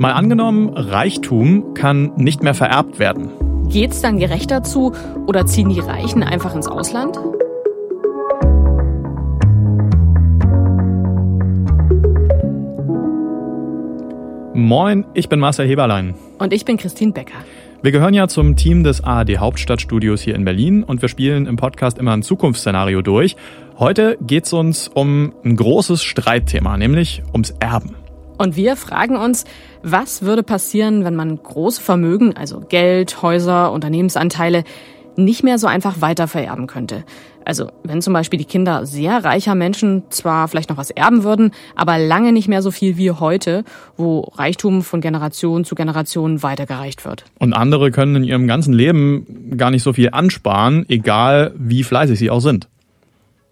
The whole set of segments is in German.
Mal angenommen, Reichtum kann nicht mehr vererbt werden. Geht's dann gerechter zu oder ziehen die Reichen einfach ins Ausland? Moin, ich bin Marcel Heberlein. Und ich bin Christine Becker. Wir gehören ja zum Team des ARD Hauptstadtstudios hier in Berlin und wir spielen im Podcast immer ein Zukunftsszenario durch. Heute geht's uns um ein großes Streitthema, nämlich ums Erben. Und wir fragen uns, was würde passieren, wenn man große Vermögen, also Geld, Häuser, Unternehmensanteile, nicht mehr so einfach weitervererben könnte. Also wenn zum Beispiel die Kinder sehr reicher Menschen zwar vielleicht noch was erben würden, aber lange nicht mehr so viel wie heute, wo Reichtum von Generation zu Generation weitergereicht wird. Und andere können in ihrem ganzen Leben gar nicht so viel ansparen, egal wie fleißig sie auch sind.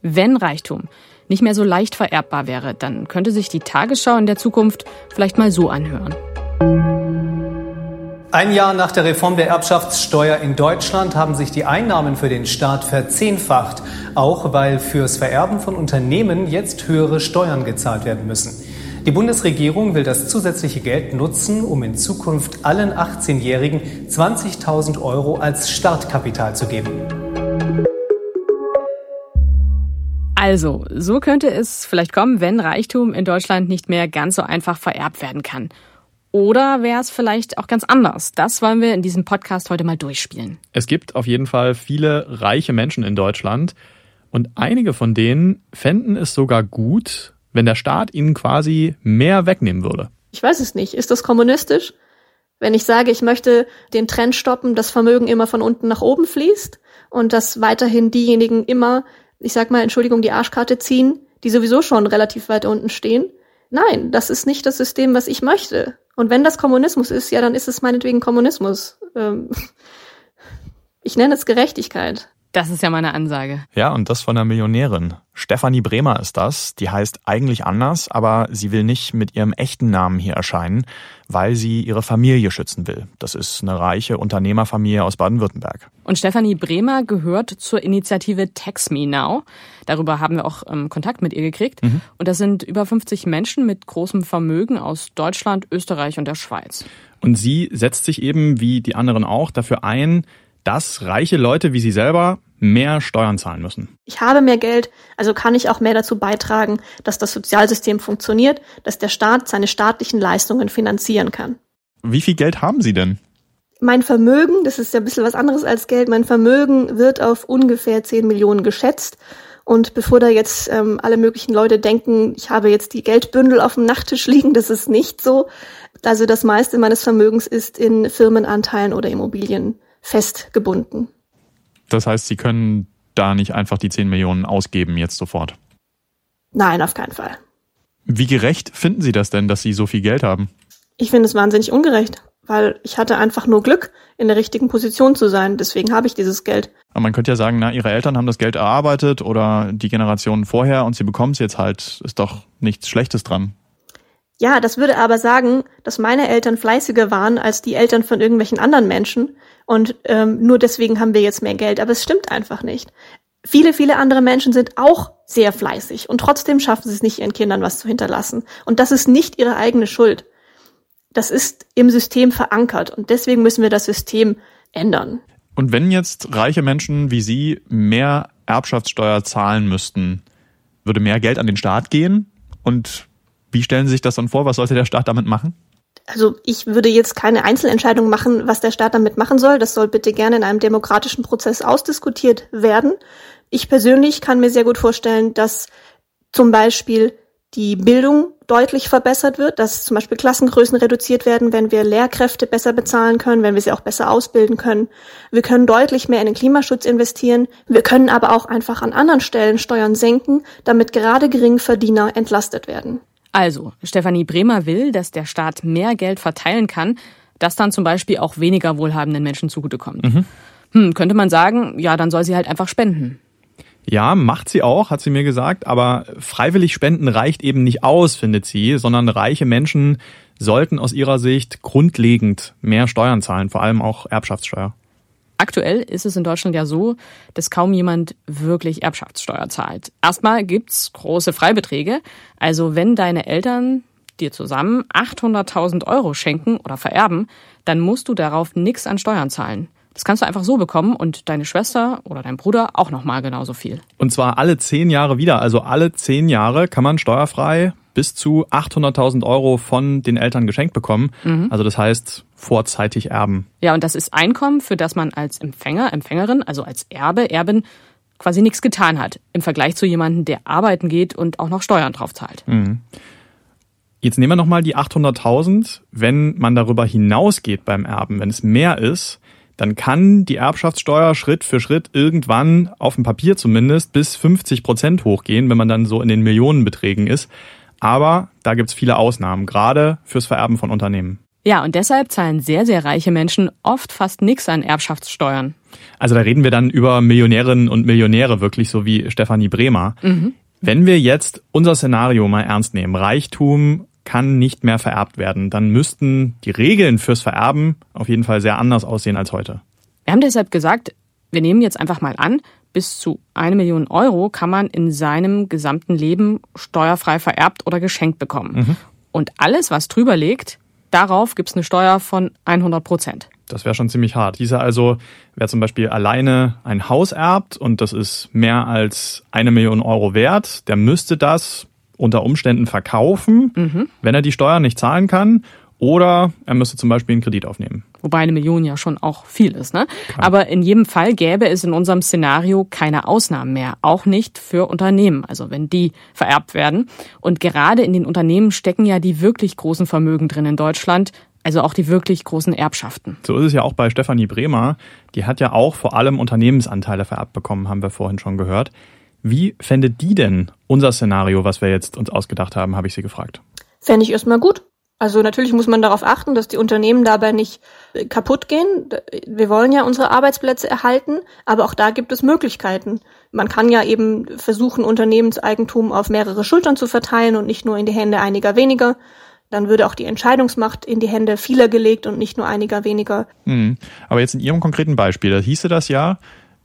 Wenn Reichtum nicht mehr so leicht vererbbar wäre, dann könnte sich die Tagesschau in der Zukunft vielleicht mal so anhören. Ein Jahr nach der Reform der Erbschaftssteuer in Deutschland haben sich die Einnahmen für den Staat verzehnfacht, auch weil fürs Vererben von Unternehmen jetzt höhere Steuern gezahlt werden müssen. Die Bundesregierung will das zusätzliche Geld nutzen, um in Zukunft allen 18-Jährigen 20.000 Euro als Startkapital zu geben. Also, so könnte es vielleicht kommen, wenn Reichtum in Deutschland nicht mehr ganz so einfach vererbt werden kann. Oder wäre es vielleicht auch ganz anders? Das wollen wir in diesem Podcast heute mal durchspielen. Es gibt auf jeden Fall viele reiche Menschen in Deutschland und einige von denen fänden es sogar gut, wenn der Staat ihnen quasi mehr wegnehmen würde. Ich weiß es nicht. Ist das kommunistisch? Wenn ich sage, ich möchte den Trend stoppen, dass Vermögen immer von unten nach oben fließt und dass weiterhin diejenigen immer ich sag mal, Entschuldigung, die Arschkarte ziehen, die sowieso schon relativ weit unten stehen. Nein, das ist nicht das System, was ich möchte. Und wenn das Kommunismus ist, ja, dann ist es meinetwegen Kommunismus. Ähm, ich nenne es Gerechtigkeit. Das ist ja meine Ansage. Ja, und das von einer Millionärin. Stefanie Bremer ist das. Die heißt eigentlich anders, aber sie will nicht mit ihrem echten Namen hier erscheinen, weil sie ihre Familie schützen will. Das ist eine reiche Unternehmerfamilie aus Baden-Württemberg. Und Stefanie Bremer gehört zur Initiative Tax Me Now. Darüber haben wir auch ähm, Kontakt mit ihr gekriegt. Mhm. Und das sind über 50 Menschen mit großem Vermögen aus Deutschland, Österreich und der Schweiz. Und sie setzt sich eben, wie die anderen auch, dafür ein, dass reiche Leute wie sie selber mehr Steuern zahlen müssen. Ich habe mehr Geld, also kann ich auch mehr dazu beitragen, dass das Sozialsystem funktioniert, dass der Staat seine staatlichen Leistungen finanzieren kann. Wie viel Geld haben Sie denn? Mein Vermögen, das ist ja ein bisschen was anderes als Geld, mein Vermögen wird auf ungefähr 10 Millionen geschätzt. Und bevor da jetzt ähm, alle möglichen Leute denken, ich habe jetzt die Geldbündel auf dem Nachttisch liegen, das ist nicht so. Also das meiste meines Vermögens ist in Firmenanteilen oder Immobilien festgebunden. Das heißt, Sie können da nicht einfach die 10 Millionen ausgeben jetzt sofort? Nein, auf keinen Fall. Wie gerecht finden Sie das denn, dass Sie so viel Geld haben? Ich finde es wahnsinnig ungerecht, weil ich hatte einfach nur Glück, in der richtigen Position zu sein. Deswegen habe ich dieses Geld. Aber man könnte ja sagen, na, Ihre Eltern haben das Geld erarbeitet oder die Generationen vorher und Sie bekommen es jetzt halt. Ist doch nichts Schlechtes dran. Ja, das würde aber sagen, dass meine Eltern fleißiger waren als die Eltern von irgendwelchen anderen Menschen und ähm, nur deswegen haben wir jetzt mehr Geld. Aber es stimmt einfach nicht. Viele, viele andere Menschen sind auch sehr fleißig und trotzdem schaffen sie es nicht, ihren Kindern was zu hinterlassen. Und das ist nicht ihre eigene Schuld. Das ist im System verankert und deswegen müssen wir das System ändern. Und wenn jetzt reiche Menschen wie Sie mehr Erbschaftssteuer zahlen müssten, würde mehr Geld an den Staat gehen und wie stellen Sie sich das dann vor? Was sollte der Staat damit machen? Also ich würde jetzt keine Einzelentscheidung machen, was der Staat damit machen soll. Das soll bitte gerne in einem demokratischen Prozess ausdiskutiert werden. Ich persönlich kann mir sehr gut vorstellen, dass zum Beispiel die Bildung deutlich verbessert wird, dass zum Beispiel Klassengrößen reduziert werden, wenn wir Lehrkräfte besser bezahlen können, wenn wir sie auch besser ausbilden können. Wir können deutlich mehr in den Klimaschutz investieren. Wir können aber auch einfach an anderen Stellen Steuern senken, damit gerade Geringverdiener entlastet werden. Also, Stefanie Bremer will, dass der Staat mehr Geld verteilen kann, das dann zum Beispiel auch weniger wohlhabenden Menschen zugutekommt. Mhm. Hm, könnte man sagen, ja, dann soll sie halt einfach spenden. Ja, macht sie auch, hat sie mir gesagt, aber freiwillig spenden reicht eben nicht aus, findet sie, sondern reiche Menschen sollten aus ihrer Sicht grundlegend mehr Steuern zahlen, vor allem auch Erbschaftssteuer. Aktuell ist es in Deutschland ja so, dass kaum jemand wirklich Erbschaftssteuer zahlt. Erstmal gibt's große Freibeträge. Also wenn deine Eltern dir zusammen 800.000 Euro schenken oder vererben, dann musst du darauf nichts an Steuern zahlen. Das kannst du einfach so bekommen und deine Schwester oder dein Bruder auch nochmal genauso viel. Und zwar alle zehn Jahre wieder. Also alle zehn Jahre kann man steuerfrei bis zu 800.000 Euro von den Eltern geschenkt bekommen. Mhm. Also das heißt vorzeitig erben. Ja, und das ist Einkommen, für das man als Empfänger, Empfängerin, also als Erbe, Erbin quasi nichts getan hat im Vergleich zu jemandem, der arbeiten geht und auch noch Steuern drauf zahlt. Mhm. Jetzt nehmen wir nochmal die 800.000. Wenn man darüber hinausgeht beim Erben, wenn es mehr ist, dann kann die Erbschaftssteuer Schritt für Schritt irgendwann auf dem Papier zumindest bis 50 Prozent hochgehen, wenn man dann so in den Millionenbeträgen ist. Aber da gibt's viele Ausnahmen, gerade fürs Vererben von Unternehmen. Ja, und deshalb zahlen sehr, sehr reiche Menschen oft fast nichts an Erbschaftssteuern. Also da reden wir dann über Millionärinnen und Millionäre, wirklich so wie Stefanie Bremer. Mhm. Wenn wir jetzt unser Szenario mal ernst nehmen, Reichtum kann nicht mehr vererbt werden, dann müssten die Regeln fürs Vererben auf jeden Fall sehr anders aussehen als heute. Wir haben deshalb gesagt, wir nehmen jetzt einfach mal an, bis zu eine Million Euro kann man in seinem gesamten Leben steuerfrei vererbt oder geschenkt bekommen. Mhm. Und alles, was drüber liegt, darauf gibt es eine Steuer von 100 Prozent. Das wäre schon ziemlich hart. Dieser also, wer zum Beispiel alleine ein Haus erbt und das ist mehr als eine Million Euro wert, der müsste das unter Umständen verkaufen, mhm. wenn er die Steuern nicht zahlen kann. Oder er müsste zum Beispiel einen Kredit aufnehmen. Wobei eine Million ja schon auch viel ist, ne? Aber in jedem Fall gäbe es in unserem Szenario keine Ausnahmen mehr. Auch nicht für Unternehmen, also wenn die vererbt werden. Und gerade in den Unternehmen stecken ja die wirklich großen Vermögen drin in Deutschland. Also auch die wirklich großen Erbschaften. So ist es ja auch bei Stefanie Bremer. Die hat ja auch vor allem Unternehmensanteile vererbt bekommen, haben wir vorhin schon gehört. Wie fände die denn unser Szenario, was wir jetzt uns ausgedacht haben, habe ich sie gefragt. Fände ich erstmal gut. Also natürlich muss man darauf achten, dass die Unternehmen dabei nicht äh, kaputt gehen. Wir wollen ja unsere Arbeitsplätze erhalten, aber auch da gibt es Möglichkeiten. Man kann ja eben versuchen, Unternehmenseigentum auf mehrere Schultern zu verteilen und nicht nur in die Hände einiger weniger. Dann würde auch die Entscheidungsmacht in die Hände vieler gelegt und nicht nur einiger weniger. Hm. Aber jetzt in Ihrem konkreten Beispiel, da hieße das ja,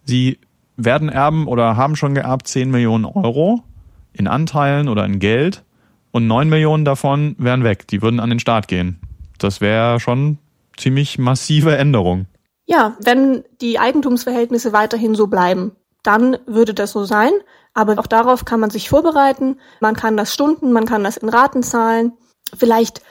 Sie werden erben oder haben schon geerbt 10 Millionen Euro in Anteilen oder in Geld und 9 Millionen davon wären weg. Die würden an den Staat gehen. Das wäre schon ziemlich massive Änderung. Ja, wenn die Eigentumsverhältnisse weiterhin so bleiben, dann würde das so sein. Aber auch darauf kann man sich vorbereiten. Man kann das Stunden, man kann das in Raten zahlen. Vielleicht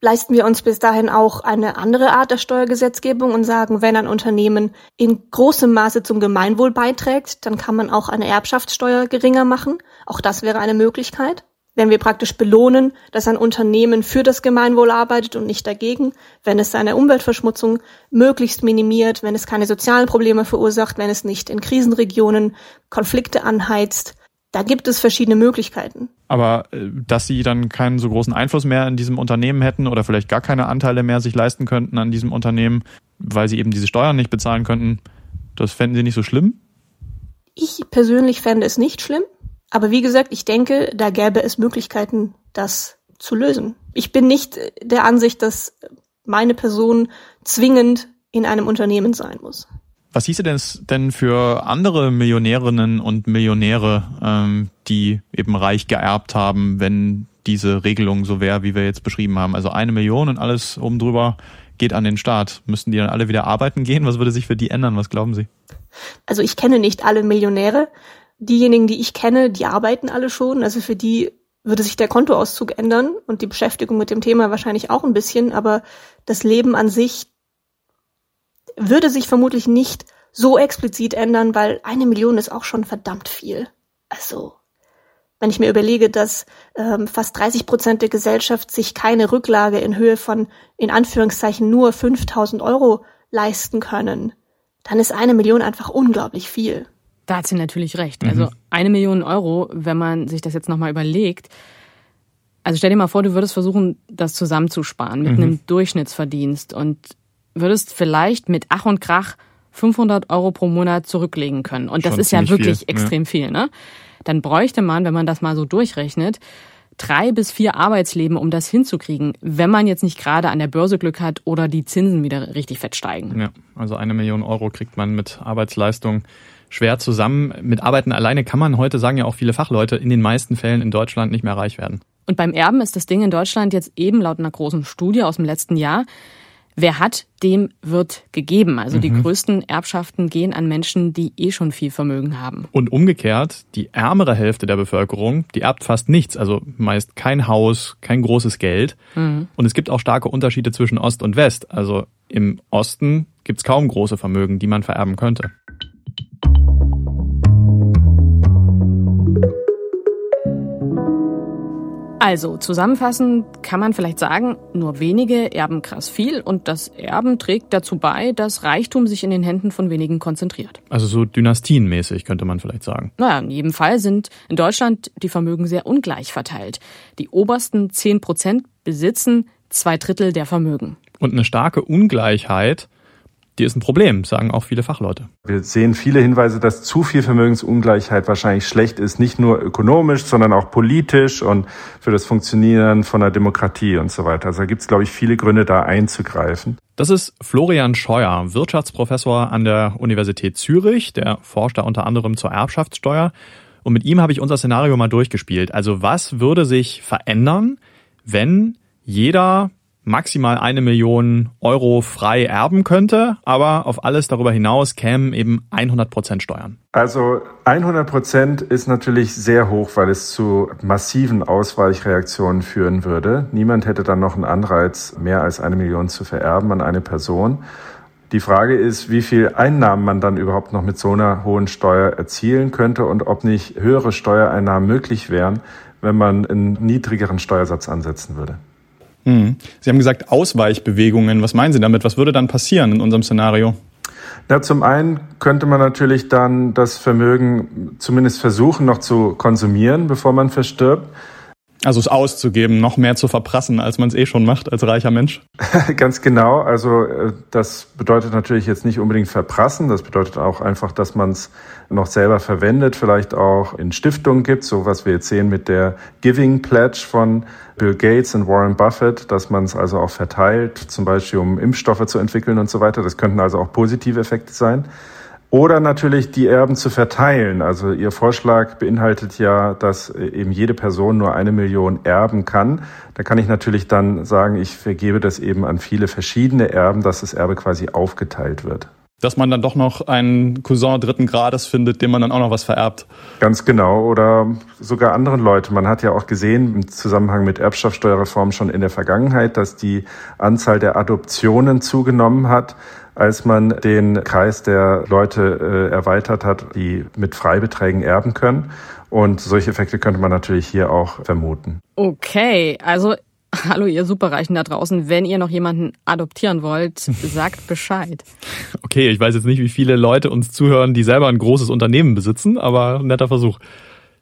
leisten wir uns bis dahin auch eine andere Art der Steuergesetzgebung und sagen, wenn ein Unternehmen in großem Maße zum Gemeinwohl beiträgt, dann kann man auch eine Erbschaftssteuer geringer machen. Auch das wäre eine Möglichkeit. Wenn wir praktisch belohnen, dass ein Unternehmen für das Gemeinwohl arbeitet und nicht dagegen, wenn es seine Umweltverschmutzung möglichst minimiert, wenn es keine sozialen Probleme verursacht, wenn es nicht in Krisenregionen Konflikte anheizt, da gibt es verschiedene Möglichkeiten. Aber äh, dass sie dann keinen so großen Einfluss mehr in diesem Unternehmen hätten oder vielleicht gar keine Anteile mehr sich leisten könnten an diesem Unternehmen, weil sie eben diese Steuern nicht bezahlen könnten, das fänden sie nicht so schlimm? Ich persönlich fände es nicht schlimm. Aber wie gesagt, ich denke, da gäbe es Möglichkeiten, das zu lösen. Ich bin nicht der Ansicht, dass meine Person zwingend in einem Unternehmen sein muss. Was hieße denn, denn für andere Millionärinnen und Millionäre, ähm, die eben reich geerbt haben, wenn diese Regelung so wäre, wie wir jetzt beschrieben haben? Also eine Million und alles oben drüber geht an den Staat. Müssten die dann alle wieder arbeiten gehen? Was würde sich für die ändern? Was glauben Sie? Also ich kenne nicht alle Millionäre. Diejenigen, die ich kenne, die arbeiten alle schon. Also für die würde sich der Kontoauszug ändern und die Beschäftigung mit dem Thema wahrscheinlich auch ein bisschen. Aber das Leben an sich würde sich vermutlich nicht so explizit ändern, weil eine Million ist auch schon verdammt viel. Also, wenn ich mir überlege, dass ähm, fast 30 Prozent der Gesellschaft sich keine Rücklage in Höhe von, in Anführungszeichen, nur 5000 Euro leisten können, dann ist eine Million einfach unglaublich viel. Da hat sie natürlich recht. Mhm. Also eine Million Euro, wenn man sich das jetzt nochmal überlegt, also stell dir mal vor, du würdest versuchen, das zusammenzusparen mit mhm. einem Durchschnittsverdienst und würdest vielleicht mit Ach und Krach 500 Euro pro Monat zurücklegen können. Und das Schon ist ja wirklich viel, extrem ja. viel, ne? Dann bräuchte man, wenn man das mal so durchrechnet, drei bis vier Arbeitsleben, um das hinzukriegen, wenn man jetzt nicht gerade an der Börse Glück hat oder die Zinsen wieder richtig fett steigen. Ja, also eine Million Euro kriegt man mit Arbeitsleistung schwer zusammen. Mit Arbeiten alleine kann man heute, sagen ja auch viele Fachleute, in den meisten Fällen in Deutschland nicht mehr reich werden. Und beim Erben ist das Ding in Deutschland jetzt eben laut einer großen Studie aus dem letzten Jahr, wer hat, dem wird gegeben. Also mhm. die größten Erbschaften gehen an Menschen, die eh schon viel Vermögen haben. Und umgekehrt, die ärmere Hälfte der Bevölkerung, die erbt fast nichts, also meist kein Haus, kein großes Geld. Mhm. Und es gibt auch starke Unterschiede zwischen Ost und West. Also im Osten gibt es kaum große Vermögen, die man vererben könnte. Also zusammenfassend kann man vielleicht sagen, nur wenige erben krass viel und das Erben trägt dazu bei, dass Reichtum sich in den Händen von wenigen konzentriert. Also so dynastienmäßig könnte man vielleicht sagen. Naja, in jedem Fall sind in Deutschland die Vermögen sehr ungleich verteilt. Die obersten 10 Prozent besitzen zwei Drittel der Vermögen. Und eine starke Ungleichheit die ist ein Problem, sagen auch viele Fachleute. Wir sehen viele Hinweise, dass zu viel Vermögensungleichheit wahrscheinlich schlecht ist, nicht nur ökonomisch, sondern auch politisch und für das Funktionieren von der Demokratie und so weiter. Also da gibt es, glaube ich, viele Gründe, da einzugreifen. Das ist Florian Scheuer, Wirtschaftsprofessor an der Universität Zürich. Der forscht da unter anderem zur Erbschaftssteuer. Und mit ihm habe ich unser Szenario mal durchgespielt. Also was würde sich verändern, wenn jeder maximal eine Million Euro frei erben könnte, aber auf alles darüber hinaus kämen eben 100 Prozent Steuern. Also 100 Prozent ist natürlich sehr hoch, weil es zu massiven Ausweichreaktionen führen würde. Niemand hätte dann noch einen Anreiz, mehr als eine Million zu vererben an eine Person. Die Frage ist, wie viel Einnahmen man dann überhaupt noch mit so einer hohen Steuer erzielen könnte und ob nicht höhere Steuereinnahmen möglich wären, wenn man einen niedrigeren Steuersatz ansetzen würde. Mhm. Sie haben gesagt Ausweichbewegungen. Was meinen Sie damit? Was würde dann passieren in unserem Szenario? Na, zum einen könnte man natürlich dann das Vermögen zumindest versuchen noch zu konsumieren, bevor man verstirbt. Also es auszugeben, noch mehr zu verprassen, als man es eh schon macht als reicher Mensch. Ganz genau. Also äh, das bedeutet natürlich jetzt nicht unbedingt verprassen. Das bedeutet auch einfach, dass man es noch selber verwendet, vielleicht auch in Stiftungen gibt, so was wir jetzt sehen mit der Giving Pledge von Bill Gates und Warren Buffett, dass man es also auch verteilt, zum Beispiel um Impfstoffe zu entwickeln und so weiter. Das könnten also auch positive Effekte sein. Oder natürlich die Erben zu verteilen. Also Ihr Vorschlag beinhaltet ja, dass eben jede Person nur eine Million erben kann. Da kann ich natürlich dann sagen, ich vergebe das eben an viele verschiedene Erben, dass das Erbe quasi aufgeteilt wird. Dass man dann doch noch einen Cousin dritten Grades findet, dem man dann auch noch was vererbt. Ganz genau. Oder sogar anderen Leute. Man hat ja auch gesehen im Zusammenhang mit Erbschaftssteuerreform schon in der Vergangenheit, dass die Anzahl der Adoptionen zugenommen hat als man den Kreis der Leute äh, erweitert hat, die mit Freibeträgen erben können. Und solche Effekte könnte man natürlich hier auch vermuten. Okay, also hallo ihr Superreichen da draußen, wenn ihr noch jemanden adoptieren wollt, sagt Bescheid. Okay, ich weiß jetzt nicht, wie viele Leute uns zuhören, die selber ein großes Unternehmen besitzen, aber netter Versuch.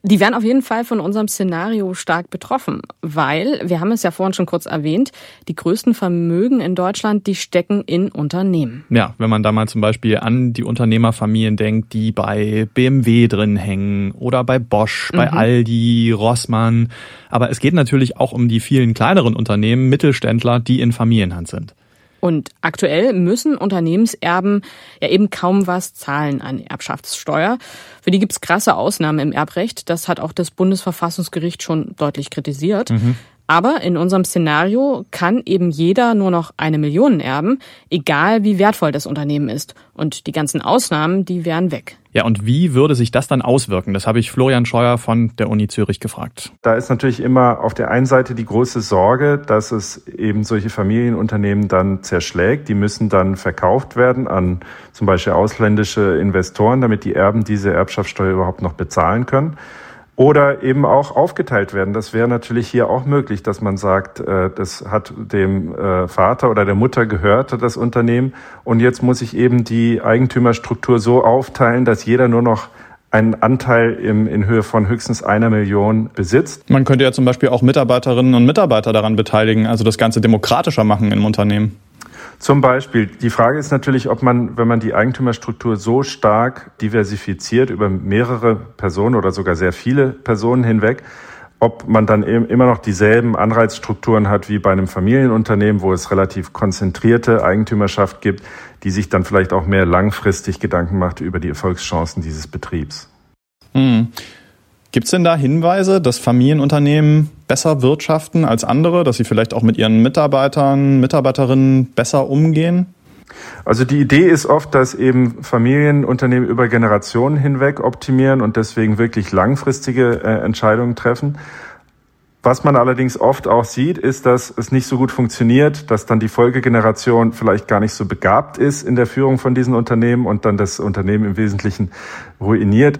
Die werden auf jeden Fall von unserem Szenario stark betroffen, weil, wir haben es ja vorhin schon kurz erwähnt, die größten Vermögen in Deutschland, die stecken in Unternehmen. Ja, wenn man da mal zum Beispiel an die Unternehmerfamilien denkt, die bei BMW drin hängen oder bei Bosch, bei mhm. Aldi, Rossmann. Aber es geht natürlich auch um die vielen kleineren Unternehmen, Mittelständler, die in Familienhand sind. Und aktuell müssen Unternehmenserben ja eben kaum was zahlen an Erbschaftssteuer. Für die gibt's krasse Ausnahmen im Erbrecht. Das hat auch das Bundesverfassungsgericht schon deutlich kritisiert. Mhm. Aber in unserem Szenario kann eben jeder nur noch eine Million erben, egal wie wertvoll das Unternehmen ist. Und die ganzen Ausnahmen, die wären weg. Ja, und wie würde sich das dann auswirken? Das habe ich Florian Scheuer von der Uni Zürich gefragt. Da ist natürlich immer auf der einen Seite die große Sorge, dass es eben solche Familienunternehmen dann zerschlägt. Die müssen dann verkauft werden an zum Beispiel ausländische Investoren, damit die Erben diese Erbschaftssteuer überhaupt noch bezahlen können oder eben auch aufgeteilt werden. Das wäre natürlich hier auch möglich, dass man sagt, äh, das hat dem äh, Vater oder der Mutter gehört, das Unternehmen, und jetzt muss ich eben die Eigentümerstruktur so aufteilen, dass jeder nur noch einen Anteil im, in Höhe von höchstens einer Million besitzt. Man könnte ja zum Beispiel auch Mitarbeiterinnen und Mitarbeiter daran beteiligen, also das Ganze demokratischer machen im Unternehmen. Zum Beispiel. Die Frage ist natürlich, ob man, wenn man die Eigentümerstruktur so stark diversifiziert über mehrere Personen oder sogar sehr viele Personen hinweg, ob man dann immer noch dieselben Anreizstrukturen hat wie bei einem Familienunternehmen, wo es relativ konzentrierte Eigentümerschaft gibt, die sich dann vielleicht auch mehr langfristig Gedanken macht über die Erfolgschancen dieses Betriebs. Hm. Gibt es denn da Hinweise, dass Familienunternehmen besser wirtschaften als andere, dass sie vielleicht auch mit ihren Mitarbeitern, Mitarbeiterinnen besser umgehen? Also die Idee ist oft, dass eben Familienunternehmen über Generationen hinweg optimieren und deswegen wirklich langfristige äh, Entscheidungen treffen. Was man allerdings oft auch sieht, ist, dass es nicht so gut funktioniert, dass dann die Folgegeneration vielleicht gar nicht so begabt ist in der Führung von diesen Unternehmen und dann das Unternehmen im Wesentlichen ruiniert.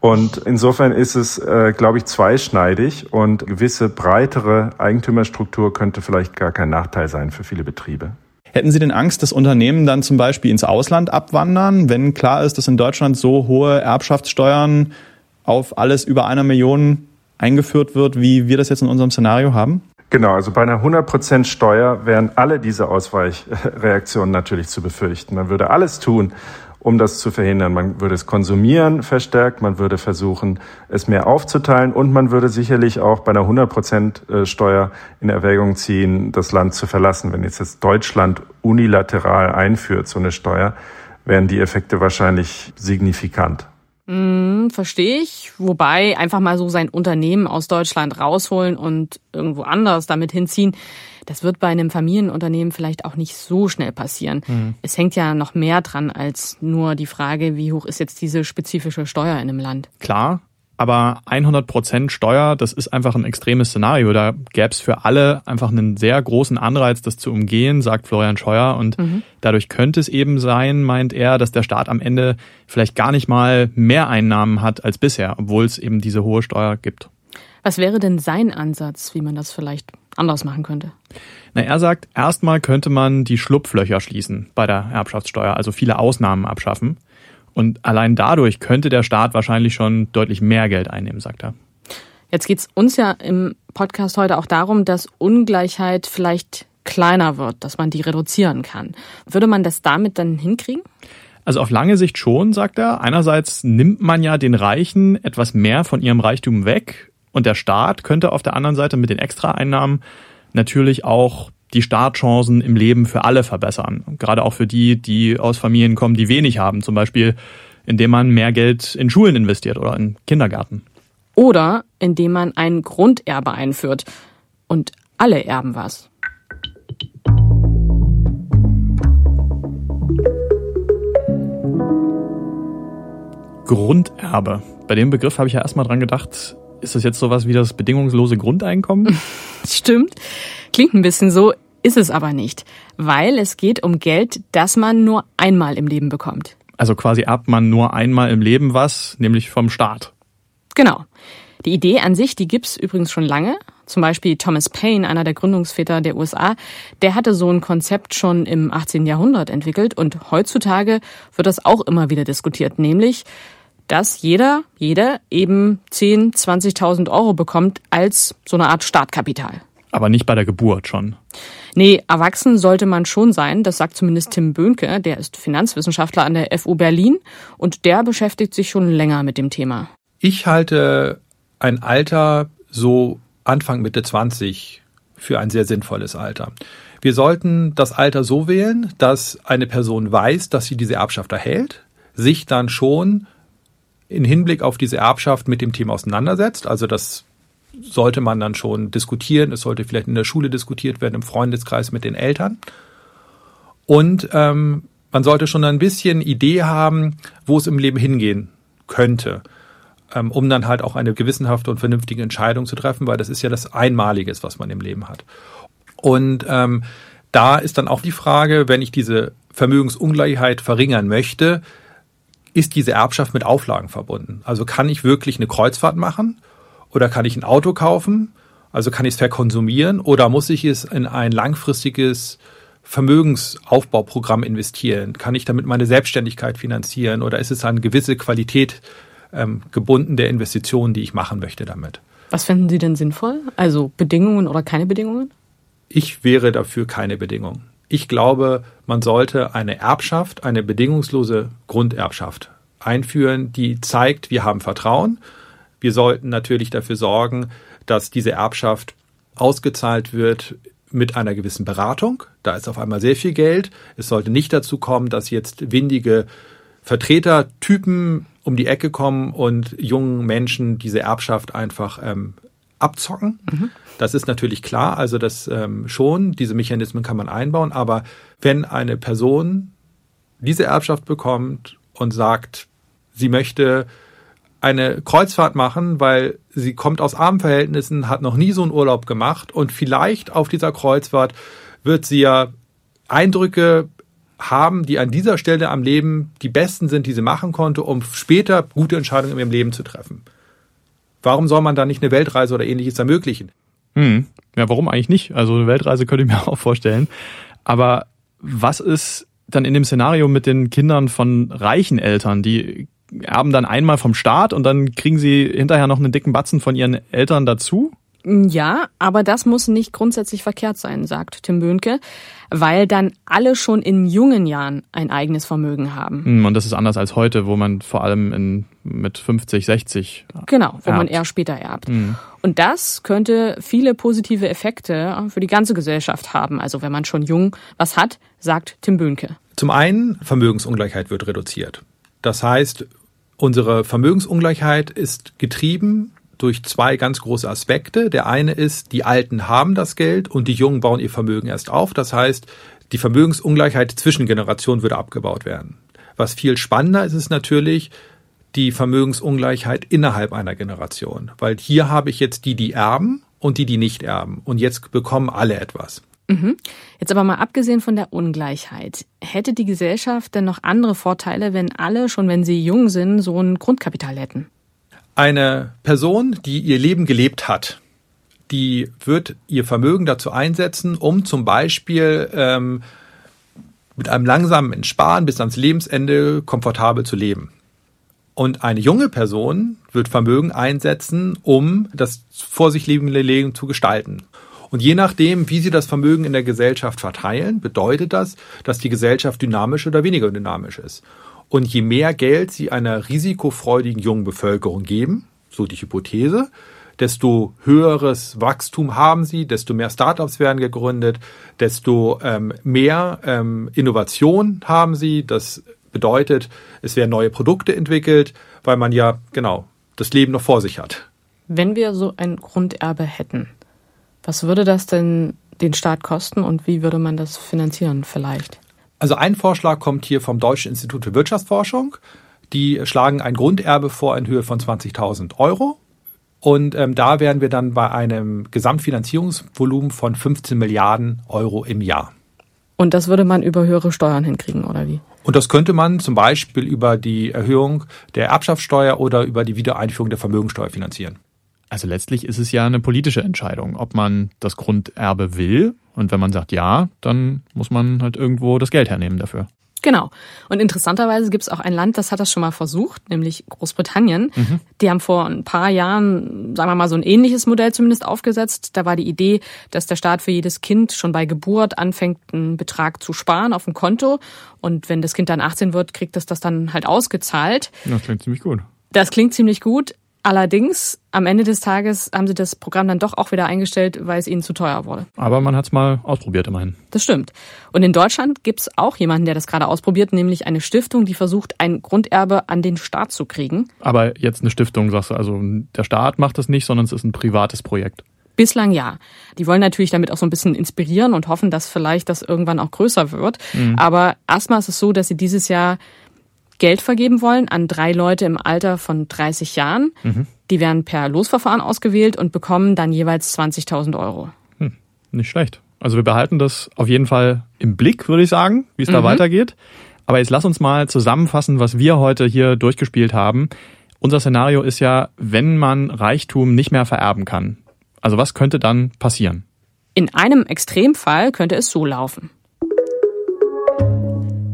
Und insofern ist es, äh, glaube ich, zweischneidig und gewisse breitere Eigentümerstruktur könnte vielleicht gar kein Nachteil sein für viele Betriebe. Hätten Sie denn Angst, dass Unternehmen dann zum Beispiel ins Ausland abwandern, wenn klar ist, dass in Deutschland so hohe Erbschaftssteuern auf alles über einer Million eingeführt wird, wie wir das jetzt in unserem Szenario haben? Genau, also bei einer 100% Steuer wären alle diese Ausweichreaktionen natürlich zu befürchten. Man würde alles tun, um das zu verhindern. Man würde es konsumieren verstärkt, man würde versuchen, es mehr aufzuteilen und man würde sicherlich auch bei einer 100% äh, Steuer in Erwägung ziehen, das Land zu verlassen. Wenn jetzt, jetzt Deutschland unilateral einführt, so eine Steuer, wären die Effekte wahrscheinlich signifikant. Mm, Verstehe ich. Wobei einfach mal so sein Unternehmen aus Deutschland rausholen und irgendwo anders damit hinziehen, das wird bei einem Familienunternehmen vielleicht auch nicht so schnell passieren. Mhm. Es hängt ja noch mehr dran als nur die Frage, wie hoch ist jetzt diese spezifische Steuer in einem Land. Klar, aber 100 Prozent Steuer, das ist einfach ein extremes Szenario. Da gäbe es für alle einfach einen sehr großen Anreiz, das zu umgehen, sagt Florian Scheuer. Und mhm. dadurch könnte es eben sein, meint er, dass der Staat am Ende vielleicht gar nicht mal mehr Einnahmen hat als bisher, obwohl es eben diese hohe Steuer gibt. Was wäre denn sein Ansatz, wie man das vielleicht anders machen könnte? Na, er sagt, erstmal könnte man die Schlupflöcher schließen bei der Erbschaftssteuer, also viele Ausnahmen abschaffen. Und allein dadurch könnte der Staat wahrscheinlich schon deutlich mehr Geld einnehmen, sagt er. Jetzt geht es uns ja im Podcast heute auch darum, dass Ungleichheit vielleicht kleiner wird, dass man die reduzieren kann. Würde man das damit dann hinkriegen? Also auf lange Sicht schon, sagt er. Einerseits nimmt man ja den Reichen etwas mehr von ihrem Reichtum weg und der Staat könnte auf der anderen Seite mit den Extraeinnahmen natürlich auch die Startchancen im Leben für alle verbessern. Gerade auch für die, die aus Familien kommen, die wenig haben. Zum Beispiel, indem man mehr Geld in Schulen investiert oder in Kindergärten. Oder indem man ein Grunderbe einführt. Und alle erben was. Grunderbe. Bei dem Begriff habe ich ja erstmal dran gedacht, ist das jetzt sowas wie das bedingungslose Grundeinkommen? Stimmt. Klingt ein bisschen so, ist es aber nicht, weil es geht um Geld, das man nur einmal im Leben bekommt. Also quasi erbt man nur einmal im Leben was, nämlich vom Staat. Genau. Die Idee an sich, die gibt's übrigens schon lange. Zum Beispiel Thomas Paine, einer der Gründungsväter der USA, der hatte so ein Konzept schon im 18. Jahrhundert entwickelt und heutzutage wird das auch immer wieder diskutiert, nämlich, dass jeder, jede eben 10, 20.000 Euro bekommt als so eine Art Startkapital. Aber nicht bei der Geburt schon. Nee, erwachsen sollte man schon sein. Das sagt zumindest Tim Böhnke. Der ist Finanzwissenschaftler an der FU Berlin und der beschäftigt sich schon länger mit dem Thema. Ich halte ein Alter so Anfang Mitte 20 für ein sehr sinnvolles Alter. Wir sollten das Alter so wählen, dass eine Person weiß, dass sie diese Erbschaft erhält, sich dann schon in Hinblick auf diese Erbschaft mit dem Thema auseinandersetzt, also das sollte man dann schon diskutieren. Es sollte vielleicht in der Schule diskutiert werden, im Freundeskreis mit den Eltern. Und ähm, man sollte schon ein bisschen Idee haben, wo es im Leben hingehen könnte, ähm, um dann halt auch eine gewissenhafte und vernünftige Entscheidung zu treffen, weil das ist ja das Einmalige, was man im Leben hat. Und ähm, da ist dann auch die Frage, wenn ich diese Vermögensungleichheit verringern möchte, ist diese Erbschaft mit Auflagen verbunden? Also kann ich wirklich eine Kreuzfahrt machen oder kann ich ein Auto kaufen? Also kann ich es verkonsumieren oder muss ich es in ein langfristiges Vermögensaufbauprogramm investieren? Kann ich damit meine Selbstständigkeit finanzieren oder ist es an gewisse Qualität ähm, gebunden der Investitionen, die ich machen möchte damit? Was finden Sie denn sinnvoll? Also Bedingungen oder keine Bedingungen? Ich wäre dafür keine Bedingung. Ich glaube, man sollte eine Erbschaft, eine bedingungslose Grunderbschaft einführen, die zeigt, wir haben Vertrauen wir sollten natürlich dafür sorgen, dass diese Erbschaft ausgezahlt wird mit einer gewissen Beratung. Da ist auf einmal sehr viel Geld. Es sollte nicht dazu kommen, dass jetzt windige Vertretertypen um die Ecke kommen und jungen Menschen diese Erbschaft einfach ähm, abzocken. Mhm. Das ist natürlich klar, also das ähm, schon, diese Mechanismen kann man einbauen, aber wenn eine Person diese Erbschaft bekommt und sagt, sie möchte eine Kreuzfahrt machen, weil sie kommt aus armen Verhältnissen, hat noch nie so einen Urlaub gemacht und vielleicht auf dieser Kreuzfahrt wird sie ja Eindrücke haben, die an dieser Stelle am Leben die besten sind, die sie machen konnte, um später gute Entscheidungen in ihrem Leben zu treffen. Warum soll man da nicht eine Weltreise oder ähnliches ermöglichen? Hm. Ja, warum eigentlich nicht? Also eine Weltreise könnte ich mir auch vorstellen. Aber was ist dann in dem Szenario mit den Kindern von reichen Eltern, die erben dann einmal vom Staat und dann kriegen sie hinterher noch einen dicken Batzen von ihren Eltern dazu? Ja, aber das muss nicht grundsätzlich verkehrt sein, sagt Tim Böhnke, weil dann alle schon in jungen Jahren ein eigenes Vermögen haben. Hm, und das ist anders als heute, wo man vor allem in, mit 50, 60. Genau, wo erbt. man eher später erbt. Mhm. Und das könnte viele positive Effekte für die ganze Gesellschaft haben. Also wenn man schon jung was hat, sagt Tim Böhnke. Zum einen, Vermögensungleichheit wird reduziert. Das heißt, unsere Vermögensungleichheit ist getrieben durch zwei ganz große Aspekte. Der eine ist, die Alten haben das Geld und die Jungen bauen ihr Vermögen erst auf. Das heißt, die Vermögensungleichheit zwischen Generationen würde abgebaut werden. Was viel spannender ist, ist natürlich die Vermögensungleichheit innerhalb einer Generation. Weil hier habe ich jetzt die, die erben und die, die nicht erben. Und jetzt bekommen alle etwas. Mhm. Jetzt aber mal abgesehen von der Ungleichheit. Hätte die Gesellschaft denn noch andere Vorteile, wenn alle, schon wenn sie jung sind, so ein Grundkapital hätten? Eine Person, die ihr Leben gelebt hat, die wird ihr Vermögen dazu einsetzen, um zum Beispiel ähm, mit einem langsamen Entsparen bis ans Lebensende komfortabel zu leben. Und eine junge Person wird Vermögen einsetzen, um das vor sich lebende Leben zu gestalten. Und je nachdem, wie sie das Vermögen in der Gesellschaft verteilen, bedeutet das, dass die Gesellschaft dynamisch oder weniger dynamisch ist. Und je mehr Geld sie einer risikofreudigen jungen Bevölkerung geben, so die Hypothese, desto höheres Wachstum haben sie, desto mehr Startups werden gegründet, desto ähm, mehr ähm, Innovation haben sie. Das bedeutet, es werden neue Produkte entwickelt, weil man ja genau das Leben noch vor sich hat. Wenn wir so ein Grunderbe hätten, was würde das denn den Staat kosten und wie würde man das finanzieren vielleicht? Also ein Vorschlag kommt hier vom Deutschen Institut für Wirtschaftsforschung. Die schlagen ein Grunderbe vor in Höhe von 20.000 Euro. Und ähm, da wären wir dann bei einem Gesamtfinanzierungsvolumen von 15 Milliarden Euro im Jahr. Und das würde man über höhere Steuern hinkriegen, oder wie? Und das könnte man zum Beispiel über die Erhöhung der Erbschaftssteuer oder über die Wiedereinführung der Vermögensteuer finanzieren. Also letztlich ist es ja eine politische Entscheidung, ob man das Grunderbe will. Und wenn man sagt ja, dann muss man halt irgendwo das Geld hernehmen dafür. Genau. Und interessanterweise gibt es auch ein Land, das hat das schon mal versucht, nämlich Großbritannien. Mhm. Die haben vor ein paar Jahren, sagen wir mal, so ein ähnliches Modell zumindest aufgesetzt. Da war die Idee, dass der Staat für jedes Kind schon bei Geburt anfängt, einen Betrag zu sparen auf dem Konto. Und wenn das Kind dann 18 wird, kriegt es das dann halt ausgezahlt. Das klingt ziemlich gut. Das klingt ziemlich gut. Allerdings, am Ende des Tages haben sie das Programm dann doch auch wieder eingestellt, weil es ihnen zu teuer wurde. Aber man hat es mal ausprobiert immerhin. Das stimmt. Und in Deutschland gibt es auch jemanden, der das gerade ausprobiert, nämlich eine Stiftung, die versucht, ein Grunderbe an den Staat zu kriegen. Aber jetzt eine Stiftung, sagst du, also der Staat macht das nicht, sondern es ist ein privates Projekt. Bislang ja. Die wollen natürlich damit auch so ein bisschen inspirieren und hoffen, dass vielleicht das irgendwann auch größer wird. Mhm. Aber erstmal ist es so, dass sie dieses Jahr Geld vergeben wollen an drei Leute im Alter von 30 Jahren. Mhm. Die werden per Losverfahren ausgewählt und bekommen dann jeweils 20.000 Euro. Hm, nicht schlecht. Also wir behalten das auf jeden Fall im Blick, würde ich sagen, wie es mhm. da weitergeht. Aber jetzt lass uns mal zusammenfassen, was wir heute hier durchgespielt haben. Unser Szenario ist ja, wenn man Reichtum nicht mehr vererben kann. Also was könnte dann passieren? In einem Extremfall könnte es so laufen.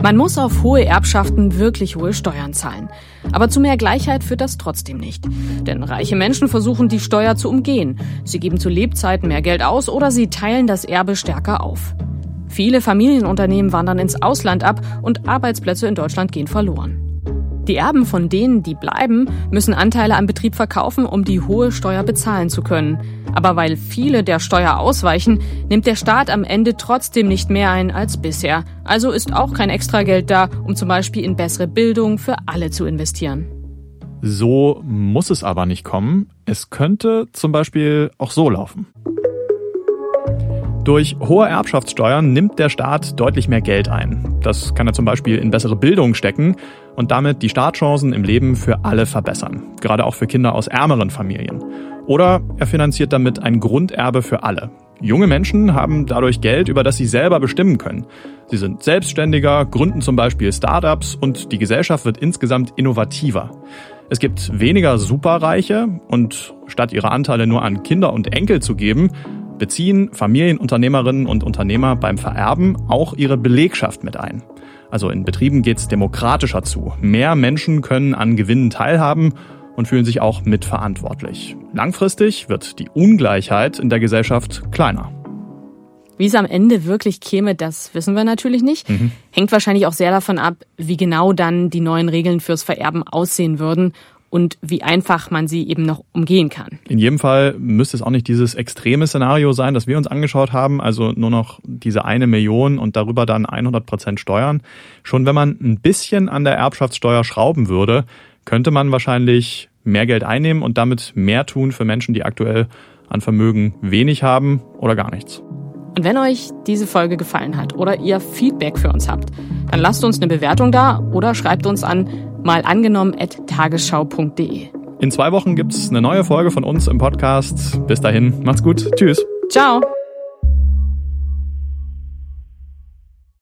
Man muss auf hohe Erbschaften wirklich hohe Steuern zahlen. Aber zu mehr Gleichheit führt das trotzdem nicht. Denn reiche Menschen versuchen, die Steuer zu umgehen. Sie geben zu Lebzeiten mehr Geld aus oder sie teilen das Erbe stärker auf. Viele Familienunternehmen wandern ins Ausland ab und Arbeitsplätze in Deutschland gehen verloren. Die Erben von denen, die bleiben, müssen Anteile am Betrieb verkaufen, um die hohe Steuer bezahlen zu können. Aber weil viele der Steuer ausweichen, nimmt der Staat am Ende trotzdem nicht mehr ein als bisher. Also ist auch kein Extrageld da, um zum Beispiel in bessere Bildung für alle zu investieren. So muss es aber nicht kommen. Es könnte zum Beispiel auch so laufen. Durch hohe Erbschaftssteuern nimmt der Staat deutlich mehr Geld ein. Das kann er zum Beispiel in bessere Bildung stecken und damit die Startchancen im Leben für alle verbessern, gerade auch für Kinder aus ärmeren Familien. Oder er finanziert damit ein Grunderbe für alle. Junge Menschen haben dadurch Geld, über das sie selber bestimmen können. Sie sind selbstständiger, gründen zum Beispiel Startups und die Gesellschaft wird insgesamt innovativer. Es gibt weniger Superreiche und statt ihre Anteile nur an Kinder und Enkel zu geben, beziehen Familienunternehmerinnen und Unternehmer beim Vererben auch ihre Belegschaft mit ein. Also in Betrieben geht es demokratischer zu. Mehr Menschen können an Gewinnen teilhaben und fühlen sich auch mitverantwortlich. Langfristig wird die Ungleichheit in der Gesellschaft kleiner. Wie es am Ende wirklich käme, das wissen wir natürlich nicht. Mhm. Hängt wahrscheinlich auch sehr davon ab, wie genau dann die neuen Regeln fürs Vererben aussehen würden und wie einfach man sie eben noch umgehen kann. In jedem Fall müsste es auch nicht dieses extreme Szenario sein, das wir uns angeschaut haben, also nur noch diese eine Million und darüber dann 100 Prozent Steuern. Schon wenn man ein bisschen an der Erbschaftssteuer schrauben würde, könnte man wahrscheinlich mehr Geld einnehmen und damit mehr tun für Menschen, die aktuell an Vermögen wenig haben oder gar nichts. Und wenn euch diese Folge gefallen hat oder ihr Feedback für uns habt, dann lasst uns eine Bewertung da oder schreibt uns an mal angenommen at tagesschau.de. In zwei Wochen gibt's eine neue Folge von uns im Podcast. Bis dahin, macht's gut. Tschüss. Ciao.